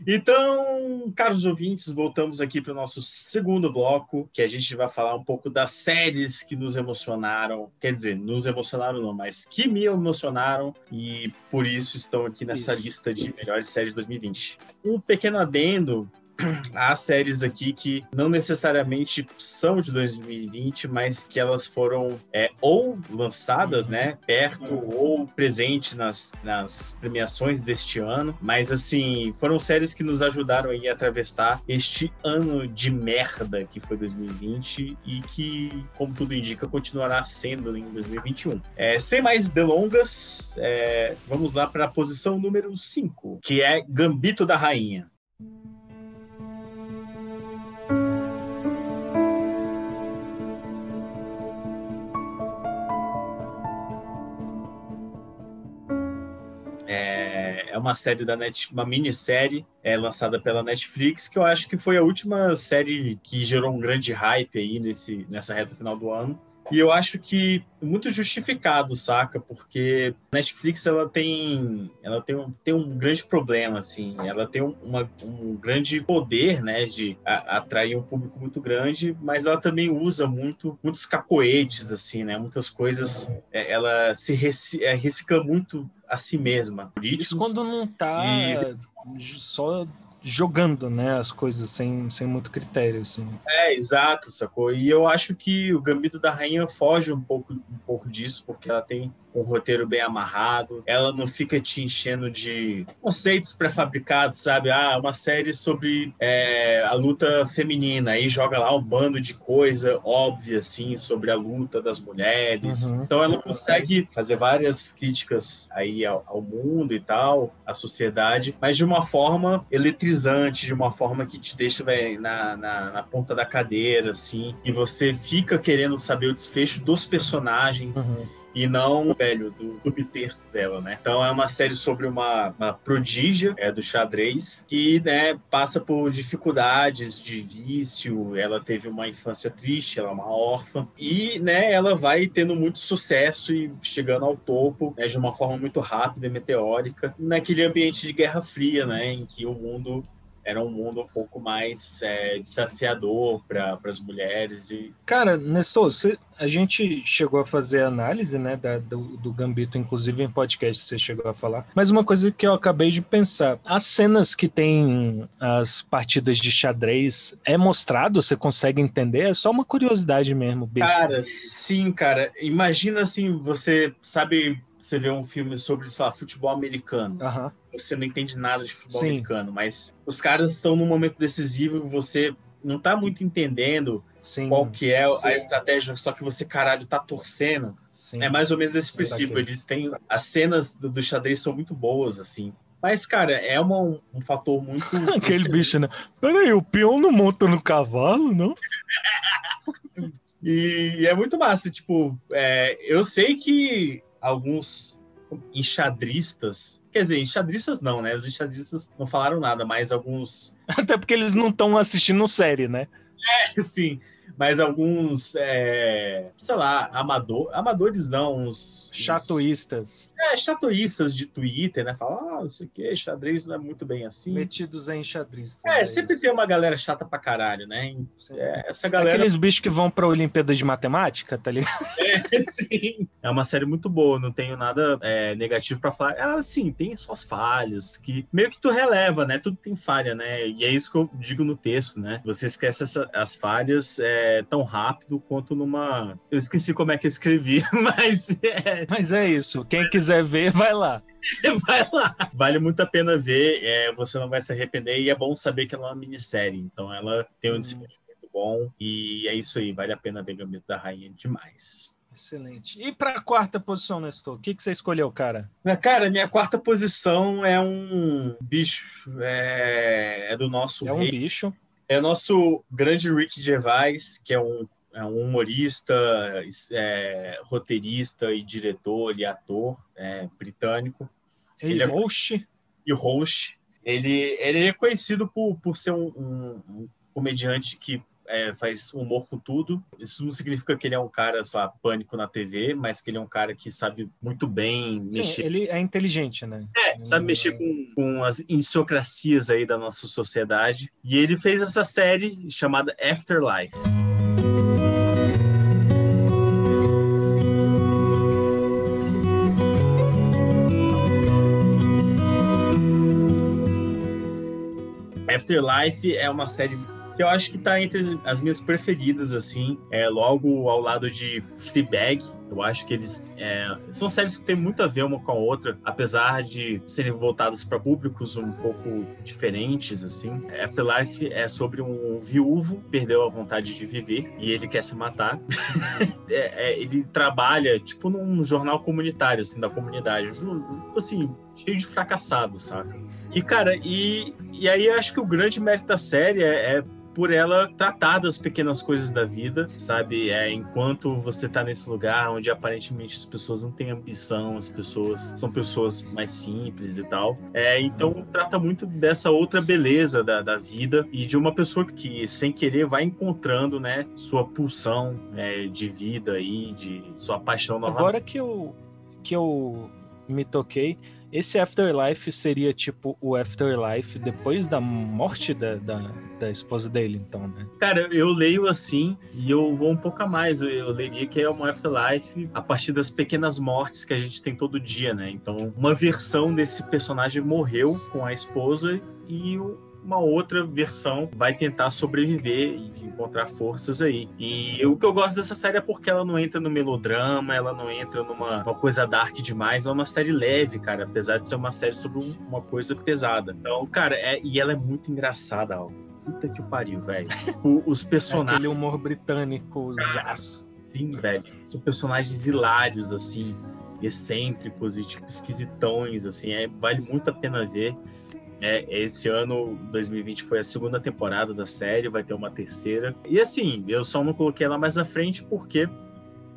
Então, caros ouvintes, voltamos aqui para o nosso segundo bloco, que a gente vai falar um pouco das séries que nos emocionaram. Quer dizer, nos emocionaram não, mas que me emocionaram e por isso estão aqui nessa isso. lista de melhores séries de 2020. Um pequeno adendo há séries aqui que não necessariamente são de 2020, mas que elas foram é, ou lançadas, né, perto ou presente nas, nas premiações deste ano, mas assim, foram séries que nos ajudaram aí a atravessar este ano de merda que foi 2020 e que, como tudo indica, continuará sendo em 2021. É, sem mais delongas, é, vamos lá para a posição número 5, que é Gambito da Rainha. Uma série da Net, uma minissérie é, lançada pela Netflix, que eu acho que foi a última série que gerou um grande hype aí nesse, nessa reta final do ano. E eu acho que muito justificado, saca? Porque a Netflix ela tem, ela tem, um, tem um grande problema, assim. Ela tem uma, um grande poder, né, de a, atrair um público muito grande, mas ela também usa muito muitos cacoetes, assim, né? Muitas coisas. É, ela se é, recicla muito a si mesma. Isso quando não tá e... só jogando, né, as coisas sem, sem muito critério, assim. É, exato, sacou? E eu acho que o Gambito da Rainha foge um pouco, um pouco disso, porque ela tem um roteiro bem amarrado, ela não fica te enchendo de conceitos pré-fabricados, sabe? Ah, uma série sobre é, a luta feminina, aí joga lá um bando de coisa óbvia, assim, sobre a luta das mulheres. Uhum. Então ela consegue fazer várias críticas aí ao, ao mundo e tal, à sociedade, mas de uma forma eletrizante, de uma forma que te deixa véio, na, na, na, ponta da cadeira, assim, e você fica querendo saber o desfecho dos personagens. Uhum e não, velho, do subtexto dela, né? Então é uma série sobre uma, uma prodígia é, do xadrez que, né, passa por dificuldades de vício, ela teve uma infância triste, ela é uma órfã e, né, ela vai tendo muito sucesso e chegando ao topo né, de uma forma muito rápida e meteórica naquele ambiente de Guerra Fria, né, em que o mundo era um mundo um pouco mais é, desafiador para as mulheres. E... Cara, Nestor, você, a gente chegou a fazer análise né, da, do, do, Gambito, inclusive em podcast você chegou a falar. Mas uma coisa que eu acabei de pensar: as cenas que tem as partidas de xadrez é mostrado? Você consegue entender? É só uma curiosidade mesmo, besta. Cara, sim, cara. Imagina assim, você sabe você vê um filme sobre, sei lá, futebol americano. Uhum. Você não entende nada de futebol Sim. americano, mas os caras estão num momento decisivo e você não tá muito entendendo Sim. qual que é a estratégia, só que você, caralho, tá torcendo. Sim. É mais ou menos esse princípio. Eles têm. As cenas do, do xadrez são muito boas, assim. Mas, cara, é uma, um, um fator muito. Aquele bicho, né? Peraí, o peão não monta no cavalo, não? e, e, é muito massa. Tipo, é, eu sei que alguns enxadristas. Quer dizer, enxadristas não, né? Os enxadristas não falaram nada, mas alguns. Até porque eles não estão assistindo série, né? É, sim mas alguns, é, sei lá, amador, amadores não, uns... Chatoístas. É, chatoístas de Twitter, né? Falam, ah, não sei o que, xadrez não é muito bem assim. Metidos em xadrez. É, é sempre isso. tem uma galera chata pra caralho, né? É, essa galera... Aqueles bichos que vão pra Olimpíada de Matemática, tá ligado? É, sim. É uma série muito boa, não tenho nada é, negativo pra falar. Ela, sim, tem suas falhas, que meio que tu releva, né? Tudo tem falha, né? E é isso que eu digo no texto, né? Você esquece essa, as falhas, é, tão rápido quanto numa. Eu esqueci como é que eu escrevi, mas é. Mas é isso. Quem quiser ver, vai lá. vai lá. Vale muito a pena ver, é, você não vai se arrepender e é bom saber que ela é uma minissérie. Então ela tem um hum. desenvolvimento muito bom e é isso aí, vale a pena ver Gambito da Rainha demais. Excelente. E para a quarta posição, Nestor, o que, que você escolheu, cara? Cara, minha quarta posição é um bicho, é, é do nosso. É um bicho. É o nosso grande Rick Gervais, que é um, é um humorista, é, roteirista e diretor e ator é, britânico. E ele é host. E host. Ele, ele é conhecido por, por ser um, um, um comediante que é, faz humor com tudo. Isso não significa que ele é um cara, sei lá, pânico na TV, mas que ele é um cara que sabe muito bem Sim, mexer. Ele é inteligente, né? É, sabe mexer com, com as insocracias aí da nossa sociedade. E ele fez essa série chamada Afterlife. Afterlife é uma série que eu acho que tá entre as minhas preferidas, assim, é logo ao lado de Fleabag. Eu acho que eles é, são séries que têm muito a ver uma com a outra, apesar de serem voltadas para públicos um pouco diferentes, assim. Afterlife é sobre um viúvo perdeu a vontade de viver e ele quer se matar. é, é, ele trabalha, tipo, num jornal comunitário, assim, da comunidade. Assim, cheio de fracassado, saca? E, cara, e, e aí eu acho que o grande mérito da série é, é por ela tratar das pequenas coisas da vida, sabe? É, enquanto você tá nesse lugar onde aparentemente as pessoas não têm ambição, as pessoas são pessoas mais simples e tal. É, então trata muito dessa outra beleza da, da vida e de uma pessoa que, sem querer, vai encontrando, né, sua pulsão é, de vida aí, de sua paixão novamente. Agora que eu, que eu me toquei, esse Afterlife seria tipo o Afterlife depois da morte da, da, da, esposa dele, então, né? Cara, eu leio assim e eu vou um pouco a mais. Eu, eu leria que é um Afterlife a partir das pequenas mortes que a gente tem todo dia, né? Então, uma versão desse personagem morreu com a esposa e o uma outra versão vai tentar sobreviver e encontrar forças aí. E o que eu gosto dessa série é porque ela não entra no melodrama, ela não entra numa uma coisa dark demais, é uma série leve, cara, apesar de ser uma série sobre uma coisa pesada. Então, cara, é, e ela é muito engraçada, ó. Puta que pariu, velho. Os personagens. É aquele humor britânico, Sim, velho. São personagens hilários, assim, excêntricos e, tipo, esquisitões, assim. É, vale muito a pena ver. É, esse ano, 2020, foi a segunda temporada da série, vai ter uma terceira. E assim, eu só não coloquei ela mais na frente porque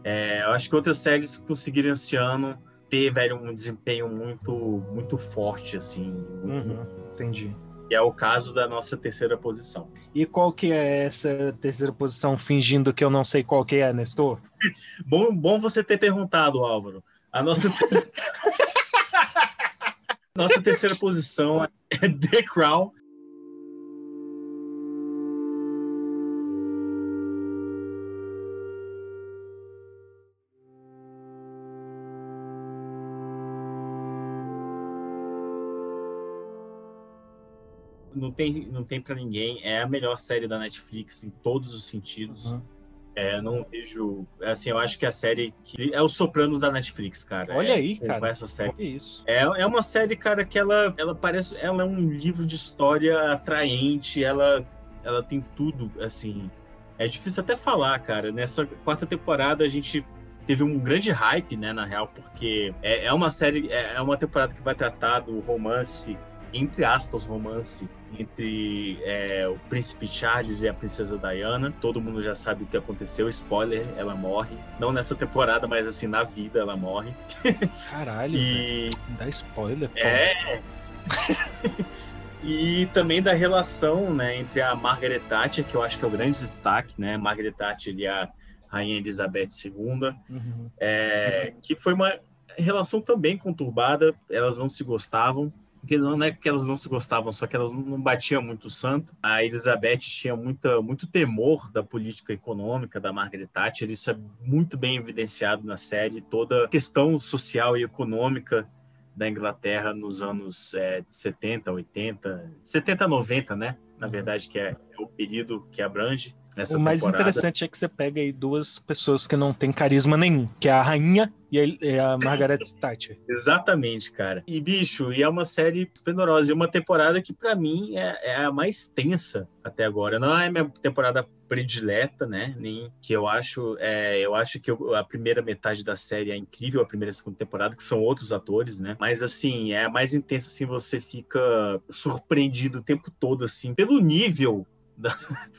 é, eu acho que outras séries conseguiram esse ano ter, velho, um desempenho muito, muito forte, assim. Muito... Uhum, entendi. E é o caso da nossa terceira posição. E qual que é essa terceira posição, fingindo que eu não sei qual que é, Nestor? bom, bom você ter perguntado, Álvaro. A nossa terceira... nossa terceira posição é The Crown. não tem, não tem para ninguém. É a melhor série da Netflix em todos os sentidos. Uhum. É, não vejo. Assim, eu acho que a série. Que, é o Sopranos da Netflix, cara. Olha é, aí, cara. Essa série. Olha isso. É, é uma série, cara, que ela, ela parece. Ela é um livro de história atraente. Ela, ela tem tudo, assim. É difícil até falar, cara. Nessa quarta temporada a gente teve um grande hype, né, na real, porque é, é uma série, é, é uma temporada que vai tratar do romance entre aspas, romance entre é, o príncipe Charles e a princesa Diana. Todo mundo já sabe o que aconteceu. Spoiler, ela morre. Não nessa temporada, mas assim, na vida ela morre. Caralho, e... dá spoiler. Pô. É. e também da relação né, entre a Margaret Thatcher, que eu acho que é o grande destaque, né? Margaret Thatcher e a Rainha Elizabeth II, uhum. é, que foi uma relação também conturbada, elas não se gostavam, porque não é que elas não se gostavam, só que elas não batiam muito o santo. A Elizabeth tinha muita, muito temor da política econômica da Margaret Thatcher, isso é muito bem evidenciado na série, toda a questão social e econômica da Inglaterra nos anos é, 70, 80, 70, 90, né? Na uhum. verdade, que é, é o período que abrange o mais temporada. interessante é que você pega aí duas pessoas que não têm carisma nenhum, que é a rainha e a, a Margaret Thatcher. Exatamente, cara. E, bicho, e é uma série esplendorosa. E uma temporada que, para mim, é, é, a mais tensa até agora. Não é minha temporada predileta, né? Nem que eu acho. É, eu acho que eu, a primeira metade da série é incrível, a primeira e a segunda temporada, que são outros atores, né? Mas, assim, é a mais intensa, assim, você fica surpreendido o tempo todo, assim, pelo nível da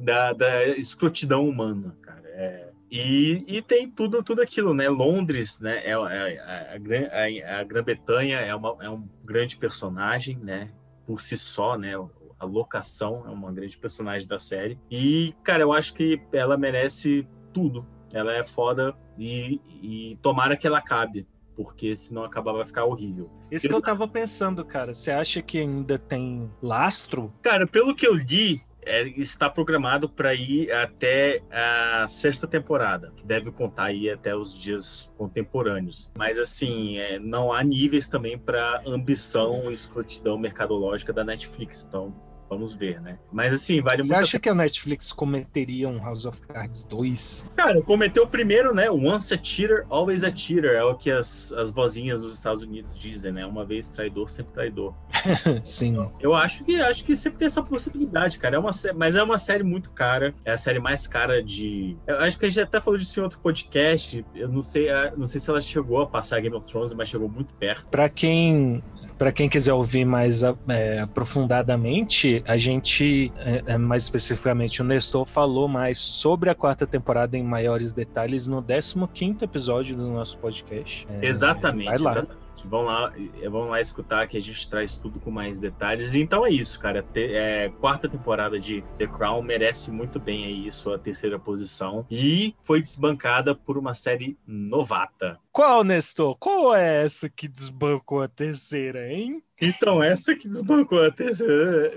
da, da escrotidão humana, cara. É, e, e tem tudo, tudo aquilo, né? Londres, né? É, é, a, a, a Grã-Bretanha é, uma, é um grande personagem, né? Por si só, né? A locação é uma grande personagem da série. E, cara, eu acho que ela merece tudo. Ela é foda e, e tomara que ela acabe porque senão acabar vai ficar horrível. Isso eu... que eu tava pensando, cara. Você acha que ainda tem lastro? Cara, pelo que eu li, é, está programado para ir até a sexta temporada, que deve contar aí até os dias contemporâneos. Mas assim, é, não há níveis também para ambição e escrotidão mercadológica da Netflix. Então, Vamos ver, né? Mas assim, vale Você muito. Você acha a... que a Netflix cometeria um House of Cards 2? Cara, cometeu o primeiro, né? Once a cheater, always a cheater. É o que as, as vozinhas dos Estados Unidos dizem, né? Uma vez traidor, sempre traidor. Sim. Eu acho que acho que sempre tem essa possibilidade, cara. É uma, mas é uma série muito cara. É a série mais cara de. Eu acho que a gente até falou disso em outro podcast. Eu não sei, não sei se ela chegou a passar Game of Thrones, mas chegou muito perto. Para quem para quem quiser ouvir mais é, aprofundadamente, a gente, é, é, mais especificamente, o Nestor falou mais sobre a quarta temporada em maiores detalhes no 15 episódio do nosso podcast. É, exatamente. Vai lá. Exatamente. Vão lá, vão lá escutar que a gente traz tudo com mais detalhes. Então é isso, cara. É, quarta temporada de The Crown merece muito bem aí sua terceira posição e foi desbancada por uma série novata. Qual, Nestor? Qual é essa que desbancou a terceira, hein? Então, essa que desbancou a terceira.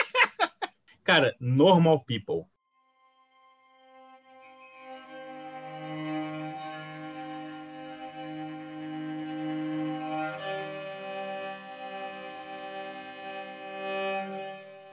cara, Normal People.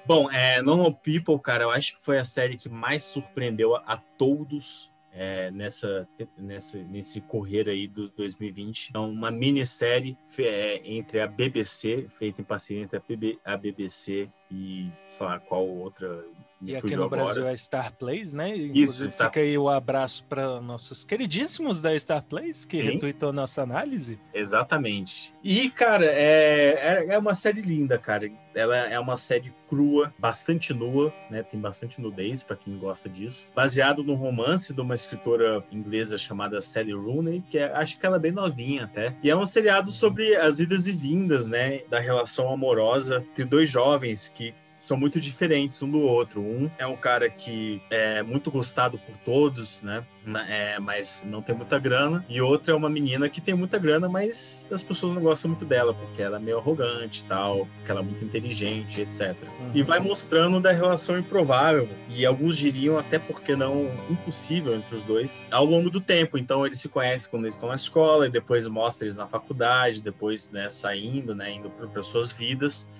Bom, é, Normal People, cara, eu acho que foi a série que mais surpreendeu a, a todos é, nessa, nessa, nesse correr aí do 2020. É uma minissérie é, entre a BBC, feita em parceria entre a BBC e, sei lá, qual outra e aqui no agora. Brasil é Star Plays, né? Isso, Star... fica aí o abraço para nossos queridíssimos da Star Plays, que Sim. retweetou nossa análise. Exatamente. E, cara, é, é, é uma série linda, cara. Ela é uma série crua, bastante nua, né? Tem bastante nudez para quem gosta disso. Baseado no romance de uma escritora inglesa chamada Sally Rooney, que é, acho que ela é bem novinha até. E é um seriado sobre as idas e vindas, né? Da relação amorosa entre dois jovens que são muito diferentes um do outro. Um é um cara que é muito gostado por todos, né? É, mas não tem muita grana. E outro é uma menina que tem muita grana, mas as pessoas não gostam muito dela, porque ela é meio arrogante e tal, porque ela é muito inteligente, etc. Uhum. E vai mostrando da relação improvável, e alguns diriam até porque não impossível entre os dois, ao longo do tempo. Então eles se conhecem quando eles estão na escola, e depois mostra eles na faculdade, depois né, saindo, né, indo para suas vidas.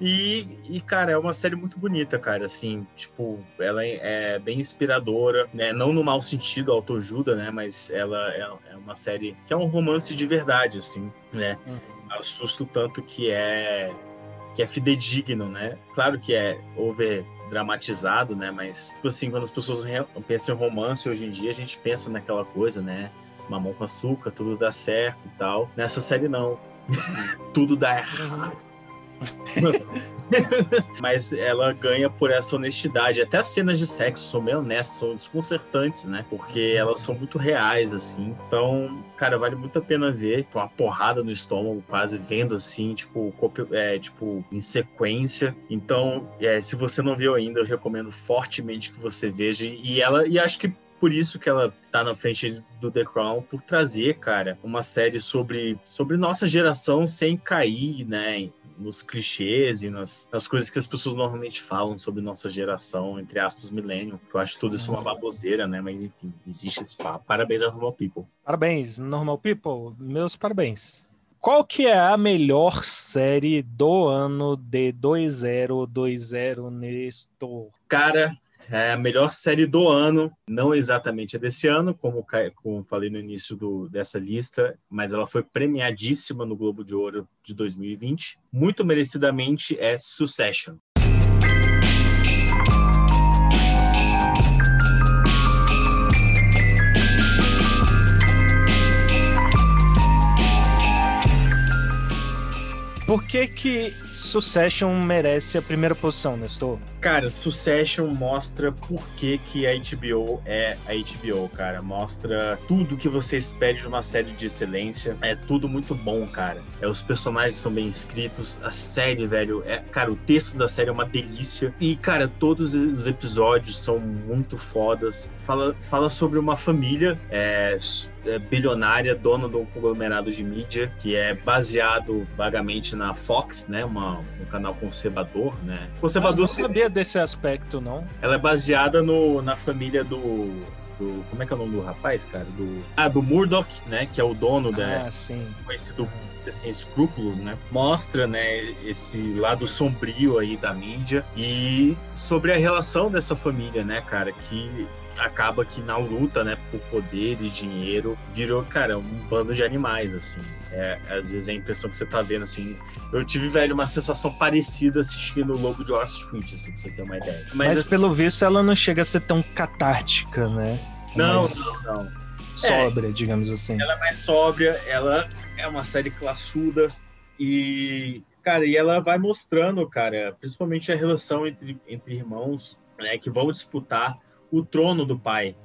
E, e, cara, é uma série muito bonita, cara. Assim, tipo, ela é, é bem inspiradora, né? Não no mau sentido, autoajuda, né? Mas ela é, é, uma série que é um romance de verdade, assim, né? Uhum. Assusto tanto que é que é fidedigno, né? Claro que é over dramatizado, né? Mas, tipo assim, quando as pessoas pensam em romance hoje em dia, a gente pensa naquela coisa, né? Mamão com açúcar, tudo dá certo e tal. Nessa série, não. tudo dá errado. Uhum. Mas ela ganha por essa honestidade. Até as cenas de sexo são bem honestas, são desconcertantes, né? Porque elas são muito reais, assim. Então, cara, vale muito a pena ver. Uma porrada no estômago, quase vendo assim, tipo, é, tipo em sequência. Então, é, se você não viu ainda, eu recomendo fortemente que você veja. E ela, e acho que por isso que ela tá na frente do The Crown, por trazer, cara, uma série sobre, sobre nossa geração sem cair, né, nos clichês e nas, nas coisas que as pessoas normalmente falam sobre nossa geração, entre aspas, milênio. Que eu acho tudo isso uma uhum. baboseira, né? Mas enfim, existe esse papo. Parabéns a Normal People. Parabéns, Normal People. Meus parabéns. Qual que é a melhor série do ano de 2020, Nestor? Cara, é a melhor série do ano, não exatamente a desse ano, como, como falei no início do, dessa lista, mas ela foi premiadíssima no Globo de Ouro de 2020. Muito merecidamente é Succession. Por que que Succession merece a primeira posição, Nestor? Cara, Succession mostra por que, que a HBO é a HBO, cara. Mostra tudo que você espere de uma série de excelência. É tudo muito bom, cara. É, os personagens são bem escritos. A série, velho, é, cara, o texto da série é uma delícia. E, cara, todos os episódios são muito fodas. Fala, fala sobre uma família é, é, bilionária, dona de um conglomerado de mídia, que é baseado vagamente na Fox, né? Uma um canal conservador, né? Conservador. Ah, não sabia desse aspecto, não. Ela é baseada no, na família do, do. Como é que é o nome do rapaz, cara? Do, ah, do Murdoch, né? Que é o dono da. Ah, sim. Conhecido sem escrúpulos, né? Mostra, né, esse lado sombrio aí da mídia e sobre a relação dessa família, né, cara, que acaba que na luta, né, por poder e dinheiro, virou, cara, um bando de animais, assim. É, às vezes é a impressão que você tá vendo, assim. Eu tive, velho, uma sensação parecida assistindo o Lobo de Wall Street, assim, pra você ter uma ideia. Mas, Mas assim, pelo visto, ela não chega a ser tão catártica, né? Não, Mas... não, não. Sóbria, é, digamos assim. Ela é mais sóbria, ela é uma série classuda e, cara, e ela vai mostrando, cara, principalmente a relação entre, entre irmãos, né, que vão disputar o trono do pai,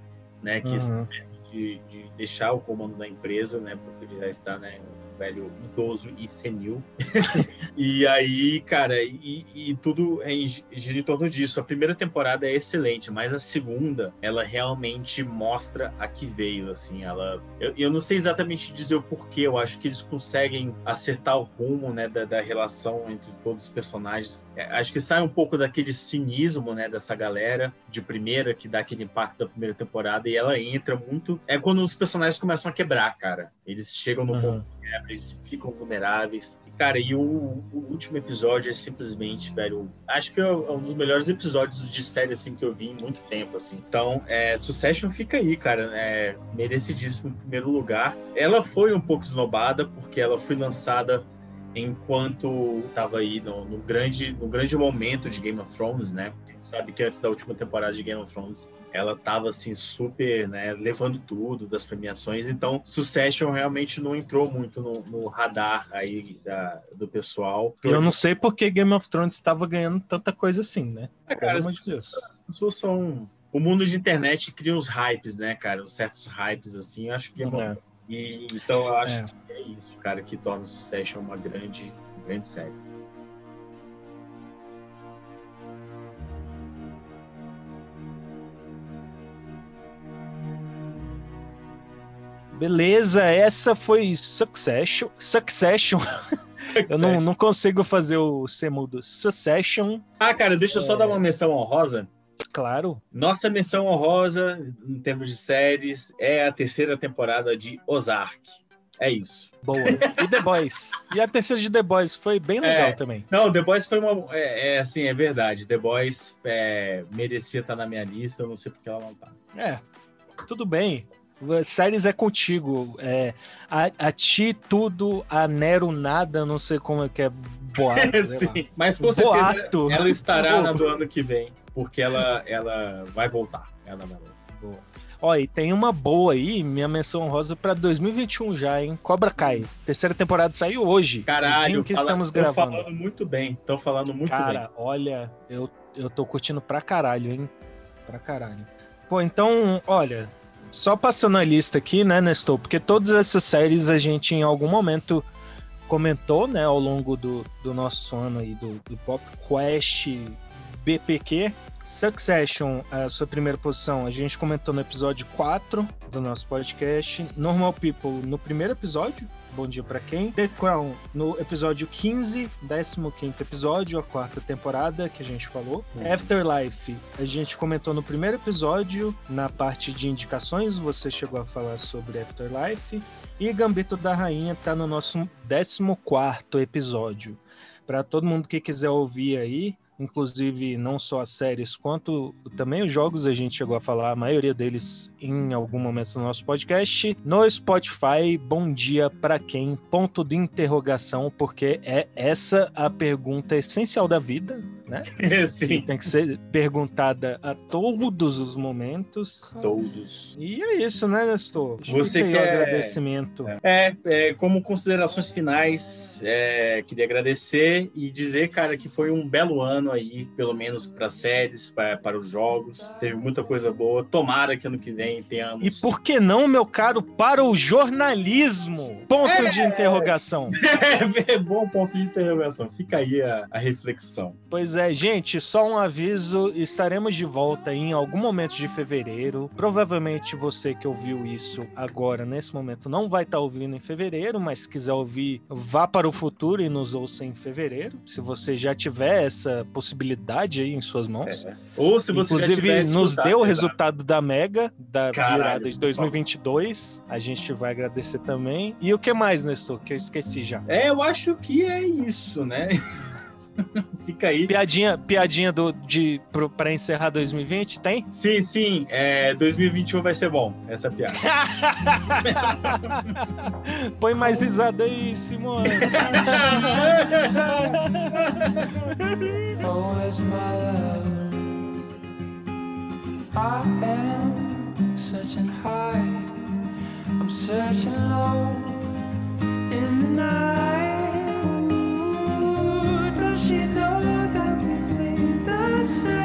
né, que uhum. de, de, deixar o comando da empresa, né, porque ele já está, né, velho idoso e senil. e aí, cara, e, e tudo é gira em torno disso. A primeira temporada é excelente, mas a segunda, ela realmente mostra a que veio, assim, ela... Eu, eu não sei exatamente dizer o porquê, eu acho que eles conseguem acertar o rumo, né, da, da relação entre todos os personagens. É, acho que sai um pouco daquele cinismo, né, dessa galera de primeira, que dá aquele impacto da primeira temporada, e ela entra muito... É quando os personagens começam a quebrar, cara. Eles chegam no uhum. ponto eles ficam vulneráveis. Cara, e o, o, último episódio é simplesmente, velho, acho que é um dos melhores episódios de série, assim, que eu vi em muito tempo, assim. Então, é, Succession fica aí, cara, é merecidíssimo em primeiro lugar. Ela foi um pouco esnobada, porque ela foi lançada enquanto estava aí no, no, grande, no grande momento de Game of Thrones, né? Gente sabe que antes da última temporada de Game of Thrones, ela estava assim super, né, levando tudo das premiações. Então, Succession realmente não entrou muito no, no radar aí da, do pessoal. Eu não sei porque Game of Thrones estava ganhando tanta coisa assim, né? É, cara, as pessoas, as pessoas são o mundo de internet cria uns hypes, né, cara? Uns certos hypes, assim. Eu acho que é, é. E, então eu acho é. que é isso, cara, que torna o Succession uma grande, grande série. Beleza, essa foi Succession. Succession. Succession. Eu não, não consigo fazer o C mudo. Succession. Ah, cara, deixa eu só dar uma menção honrosa. Claro. Nossa menção honrosa, em termos de séries, é a terceira temporada de Ozark. É isso. Boa. E The Boys. e a terceira de The Boys foi bem legal é, também. Não, The Boys foi uma. É, é assim, é verdade. The Boys é, merecia estar na minha lista, eu não sei porque ela não tá. É, tudo bem. Séries é contigo. É, a, a ti tudo, a Nero nada, não sei como é que é boato. Sim, mas com certeza boato. ela estará na do ano que vem porque ela, ela vai voltar. Ela vai voltar. Boa. Ó, e tem uma boa aí, minha menção rosa para 2021 já, hein? Cobra Kai. Terceira temporada saiu hoje. Caralho, que fala, estamos gravando. falando muito bem. Estão falando muito Cara, bem. Cara, olha, eu, eu tô curtindo pra caralho, hein? Pra caralho. Pô, então, olha, só passando a lista aqui, né, Nestor? Porque todas essas séries a gente em algum momento comentou, né, ao longo do, do nosso ano aí, do, do Pop Quest BPQ. Succession, a sua primeira posição, a gente comentou no episódio 4 do nosso podcast. Normal People no primeiro episódio, Bom Dia para Quem. The Crown no episódio 15, 15 episódio, a quarta temporada que a gente falou. Uhum. Afterlife, a gente comentou no primeiro episódio, na parte de indicações, você chegou a falar sobre Afterlife. E Gambito da Rainha tá no nosso 14 episódio. Para todo mundo que quiser ouvir aí, inclusive não só as séries, quanto também os jogos, a gente chegou a falar, a maioria deles em algum momento do nosso podcast. No Spotify, bom dia para quem? Ponto de interrogação, porque é essa a pergunta essencial da vida, né? Sim. Tem que ser perguntada a todos os momentos. Todos. E é isso, né, Nestor? Você quer... agradecimento. É, é, como considerações finais, é, queria agradecer e dizer, cara, que foi um belo ano aí, pelo menos para séries, pra, para os jogos. Teve muita coisa boa. Tomara que ano que vem tenhamos. E por que não, meu caro, para o jornalismo? Ponto é... de interrogação. É, bom ponto de interrogação. Fica aí a, a reflexão. Pois é, gente, só um aviso: estaremos de volta em algum momento de fevereiro. Provavelmente você que ouviu isso agora, nesse momento, não vai estar tá ouvindo em fevereiro, mas se quiser ouvir, vá para o futuro e nos ouça em fevereiro. Se você já tiver essa possibilidade aí em suas mãos. É. Ou se você Inclusive, nos deu o resultado da Mega, da Caralho, virada de 2022. A gente vai agradecer também. E o que mais, Nestor, que eu esqueci já? É, eu acho que é isso, né? Fica aí. Piadinha, piadinha do, de, pro, pra encerrar 2020, tem? Sim, sim. É, 2021 vai ser bom, essa piada. Põe mais risada aí, Simone. Always my love. I am searching high. I'm searching low in the night. say